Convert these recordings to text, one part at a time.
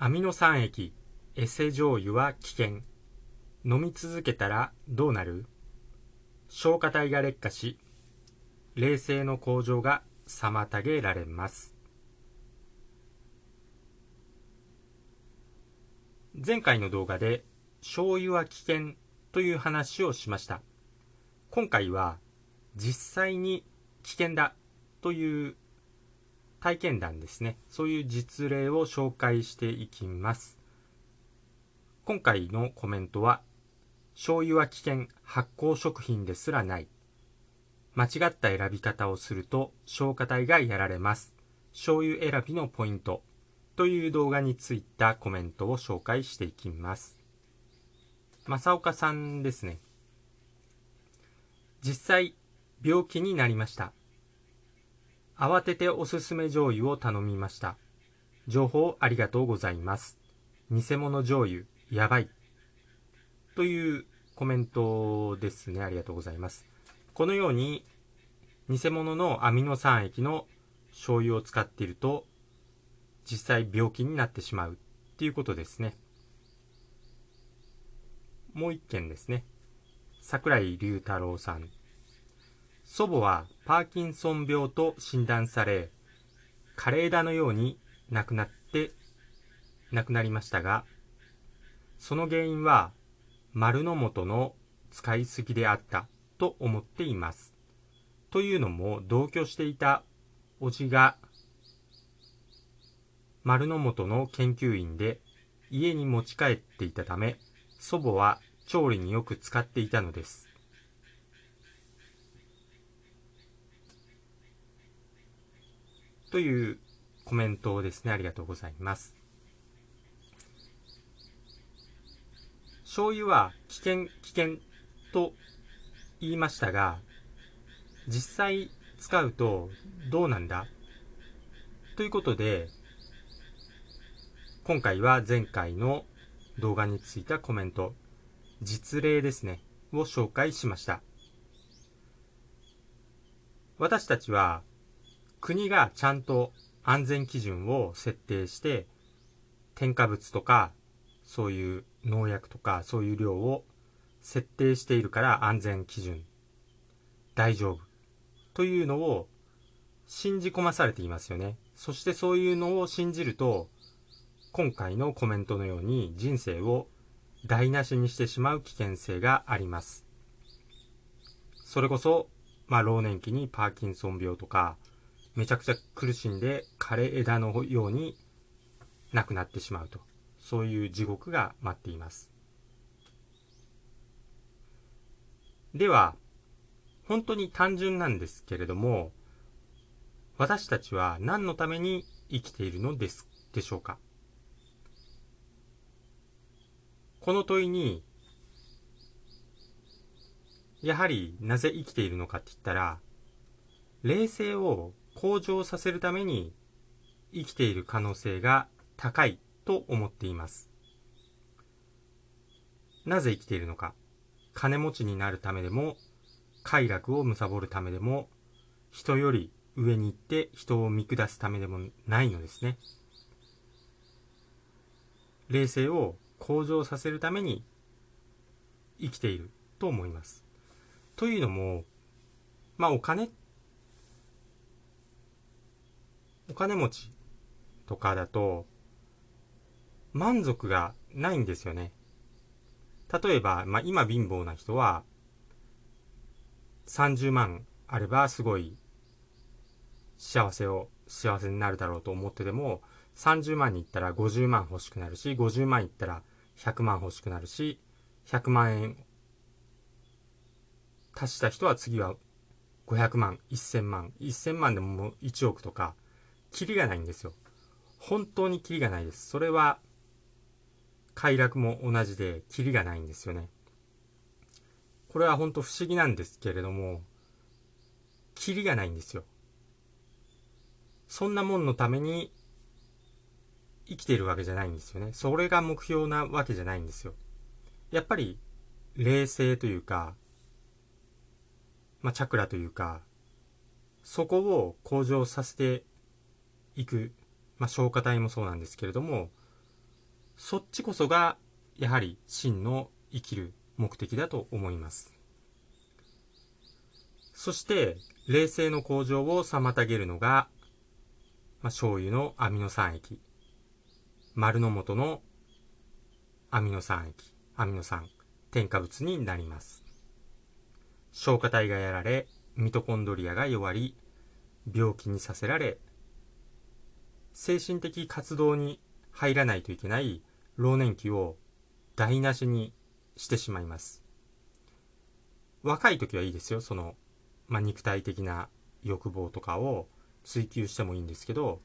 アミノ酸液、エセ醤油は危険。飲み続けたらどうなる？消化体が劣化し、冷静の向上が妨げられます。前回の動画で醤油は危険という話をしました。今回は実際に危険だという体験談ですね。そういう実例を紹介していきます。今回のコメントは、醤油は危険、発酵食品ですらない。間違った選び方をすると消化体がやられます。醤油選びのポイントという動画についたコメントを紹介していきます。正岡さんですね。実際、病気になりました。慌てておすすめ醤油を頼みました。情報ありがとうございます。偽物醤油、やばい。というコメントですね。ありがとうございます。このように、偽物のアミノ酸液の醤油を使っていると、実際病気になってしまうっていうことですね。もう一件ですね。桜井隆太郎さん。祖母はパーキンソン病と診断され、枯れ枝のように亡くなって、亡くなりましたが、その原因は丸の元の使いすぎであったと思っています。というのも同居していた叔父が丸の元の研究員で家に持ち帰っていたため祖母は調理によく使っていたのです。というコメントをですね。ありがとうございます。醤油は危険、危険と言いましたが、実際使うとどうなんだ？ということで、今回は前回の動画についたコメント、実例ですね、を紹介しました。私たちは国がちゃんと安全基準を設定して、添加物とか、そういう農薬とか、そういう量を設定しているから安全基準、大丈夫、というのを信じ込まされていますよね。そしてそういうのを信じると、今回のコメントのように人生を台無しにしてしまう危険性があります。それこそ、まあ、老年期にパーキンソン病とか、めちゃくちゃ苦しんで枯れ枝のように亡くなってしまうと。そういう地獄が待っています。では、本当に単純なんですけれども、私たちは何のために生きているのですでしょうか？この問いに、やはりなぜ生きているのかって言ったら、冷静を向上させるために生きている可能性が高いと思っています。なぜ生きているのか。金持ちになるためでも、快楽を貪るためでも、人より上に行って人を見下すためでもないのですね。冷静を向上させるために生きていると思います。というのも、まあお金っお金持ちとかだと、満足がないんですよね。例えば、まあ、今貧乏な人は、30万あればすごい幸せを、幸せになるだろうと思ってても、30万に行ったら50万欲しくなるし、50万行ったら100万欲しくなるし、100万円足した人は次は500万、1000万、1000万でももう1億とか、キリがないんですよ。本当にキリがないです。それは、快楽も同じで、キリがないんですよね。これは本当不思議なんですけれども、キリがないんですよ。そんなもんのために生きているわけじゃないんですよね。それが目標なわけじゃないんですよ。やっぱり、冷静というか、まあ、チャクラというか、そこを向上させていく、まあ、消化体もそうなんですけれども、そっちこそがやはり真の生きる目的だと思います。そして冷静の向上を妨げるのが、まあ、醤油のアミノ酸液。丸の元のアミノ酸液。アミノ酸。添加物になります。消化体がやられミトコンドリアが弱り病気にさせられ精神的活動に入らないといけない老年期を台無しにしてしまいます。若い時はいいですよその、まあ、肉体的な欲望とかを追求してもいいんですけど、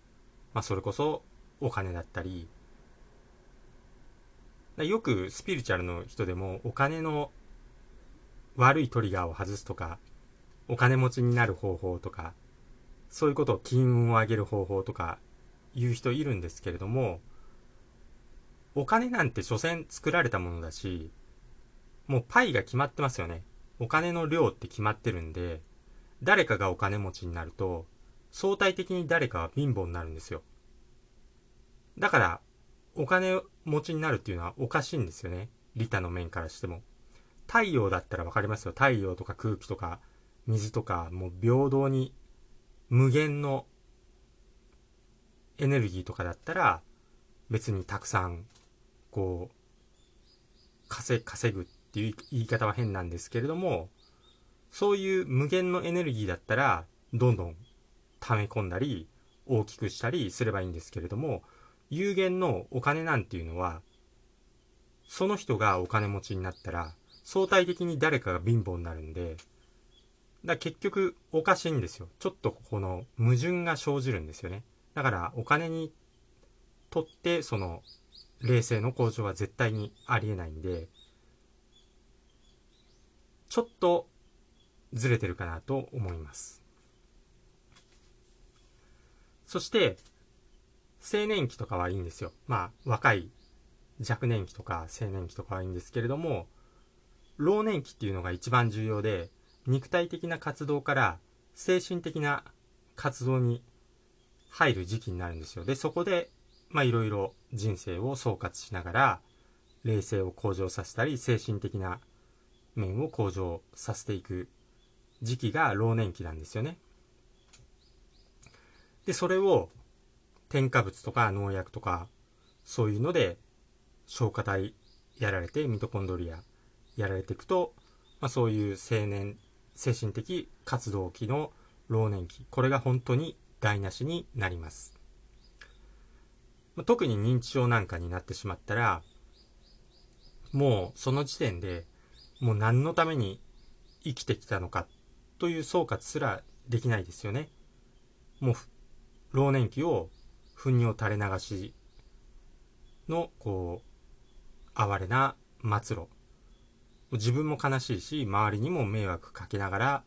まあ、それこそお金だったりよくスピリチュアルの人でもお金の悪いトリガーを外すとかお金持ちになる方法とかそういうことを金運を上げる方法とか言う人いるんですけれども、お金なんて所詮作られたものだし、もうパイが決まってますよね。お金の量って決まってるんで、誰かがお金持ちになると、相対的に誰かは貧乏になるんですよ。だから、お金持ちになるっていうのはおかしいんですよね。利他の面からしても。太陽だったらわかりますよ。太陽とか空気とか水とか、もう平等に無限のエネルギーとかだったら別にたくさんこう稼ぐっていう言い方は変なんですけれどもそういう無限のエネルギーだったらどんどん溜め込んだり大きくしたりすればいいんですけれども有限のお金なんていうのはその人がお金持ちになったら相対的に誰かが貧乏になるんでだ結局おかしいんですよ。ちょっとこの矛盾が生じるんですよね。だからお金にとってその冷静の向上は絶対にありえないんで、ちょっとずれてるかなと思います。そして、青年期とかはいいんですよ。まあ、若い若年期とか青年期とかはいいんですけれども、老年期っていうのが一番重要で、肉体的な活動から精神的な活動に入る時期になるんですよ。で、そこで、まいろいろ人生を総括しながら、冷静を向上させたり、精神的な面を向上させていく時期が老年期なんですよね。で、それを添加物とか農薬とか、そういうので消化体やられてミトコンドリアやられていくと、まあ、そういう青年精神的活動期の老年期これが本当に台無しになります。特に認知症なんかになってしまったらもうその時点でもう何のために生きてきたのかという総括すらできないですよね。もう老年期を糞尿垂れ流しのこう哀れな末路。自分も悲しいし、周りにも迷惑かけながら、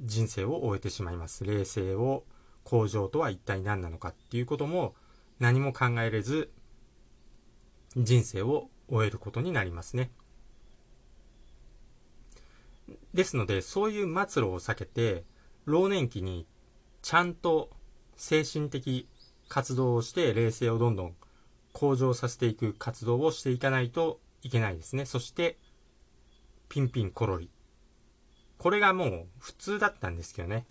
人生を終えてしまいます。冷静を、向上とは一体何なのかっていうことも何も考えれず、人生を終えることになりますね。ですので、そういう末路を避けて、老年期にちゃんと精神的活動をして冷静をどんどん向上させていく活動をしていかないといけないですね。そして、ピンピンコロリ。これがもう普通だったんですけどね。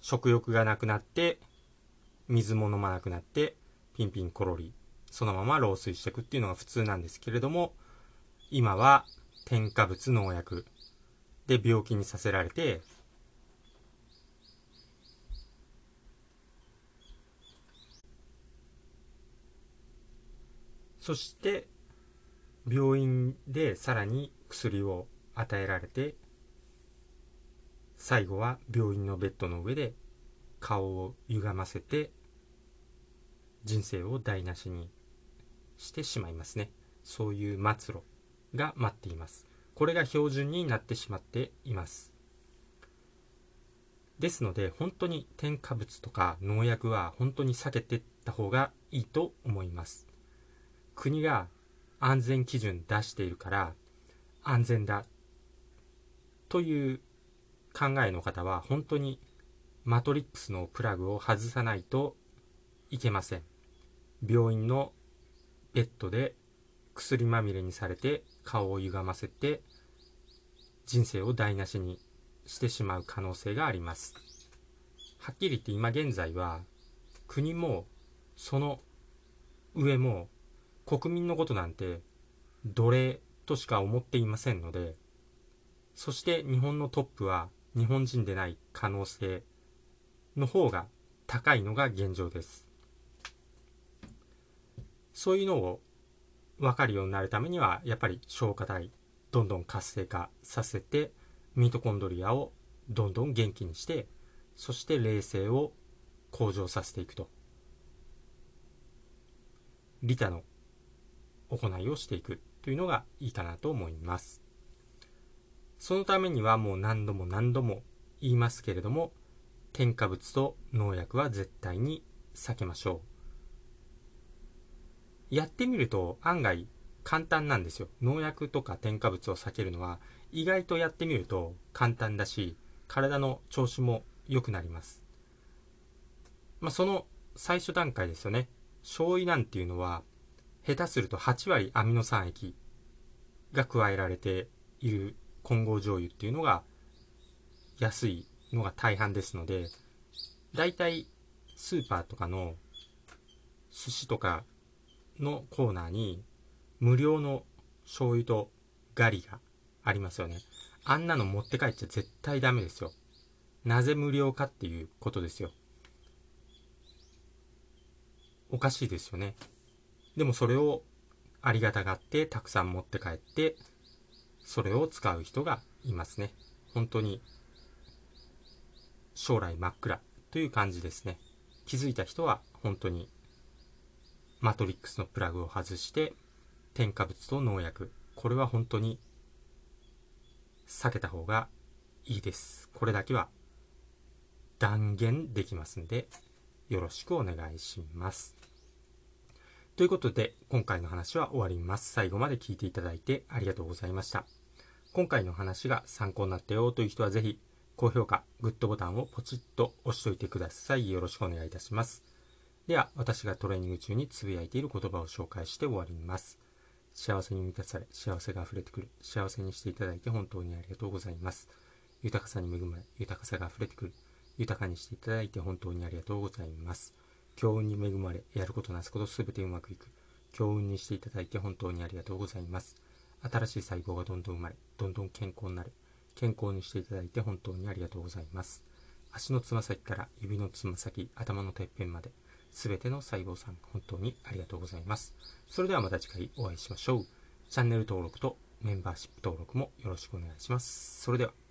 食欲がなくなって、水も飲まなくなって、ピンピンコロリ。そのまま老衰していくっていうのが普通なんですけれども、今は添加物農薬で病気にさせられて、そして病院でさらに薬を与えられて最後は病院のベッドの上で顔を歪ませて人生を台無しにしてしまいますね。そういう末路が待っています。これが標準になってしまっています。ですので本当に添加物とか農薬は本当に避けてった方がいいと思います。国が安全基準出しているから安全だという考えの方は本当にマトリックスのプラグを外さないといけません。病院のベッドで薬まみれにされて顔を歪ませて人生を台無しにしてしまう可能性があります。はっきり言って今現在は国もその上も国民のことなんて奴隷としか思っていませんのでそして日本のトップは日本人でない可能性の方が高いのが現状です。そういうのを分かるようになるためにはやっぱり消化体どんどん活性化させてミトコンドリアをどんどん元気にしてそして冷静を向上させていくと。利他の行いをしていくというのがいいかなと思います。そのためにはもう何度も何度も言いますけれども添加物と農薬は絶対に避けましょう。やってみると案外簡単なんですよ。農薬とか添加物を避けるのは意外とやってみると簡単だし体の調子も良くなります。まあ、その最初段階ですよね。醤油なんていうのは下手すると8割アミノ酸液が加えられている混合醤油っていうのが安いのが大半ですのでだいたいスーパーとかの寿司とかのコーナーに無料の醤油とガリがありますよね。あんなの持って帰っちゃ絶対ダメですよ。なぜ無料かっていうことですよ。おかしいですよね。でもそれをありがたがってたくさん持って帰ってそれを使う人がいますね。本当に将来真っ暗という感じですね。気づいた人は本当にマトリックスのプラグを外して添加物と農薬。これは本当に避けた方がいいです。これだけは断言できますんでよろしくお願いします。ということで、今回の話は終わります。最後まで聞いていただいてありがとうございました。今回の話が参考になったよという人はぜひ、高評価、グッドボタンをポチッと押しといてください。よろしくお願いいたします。では、私がトレーニング中につぶやいている言葉を紹介して終わります。幸せに満たされ、幸せが溢れてくる。幸せにしていただいて本当にありがとうございます。豊かさに恵まれ、豊かさが溢れてくる。豊かにしていただいて本当にありがとうございます。強運に恵まれ、やることなすことすべてうまくいく。強運にしていただいて本当にありがとうございます。新しい細胞がどんどん生まれ、どんどん健康になる。健康にしていただいて本当にありがとうございます。足のつま先から指のつま先、頭のてっぺんまで、すべての細胞さん、本当にありがとうございます。それではまた次回お会いしましょう。チャンネル登録とメンバーシップ登録もよろしくお願いします。それでは。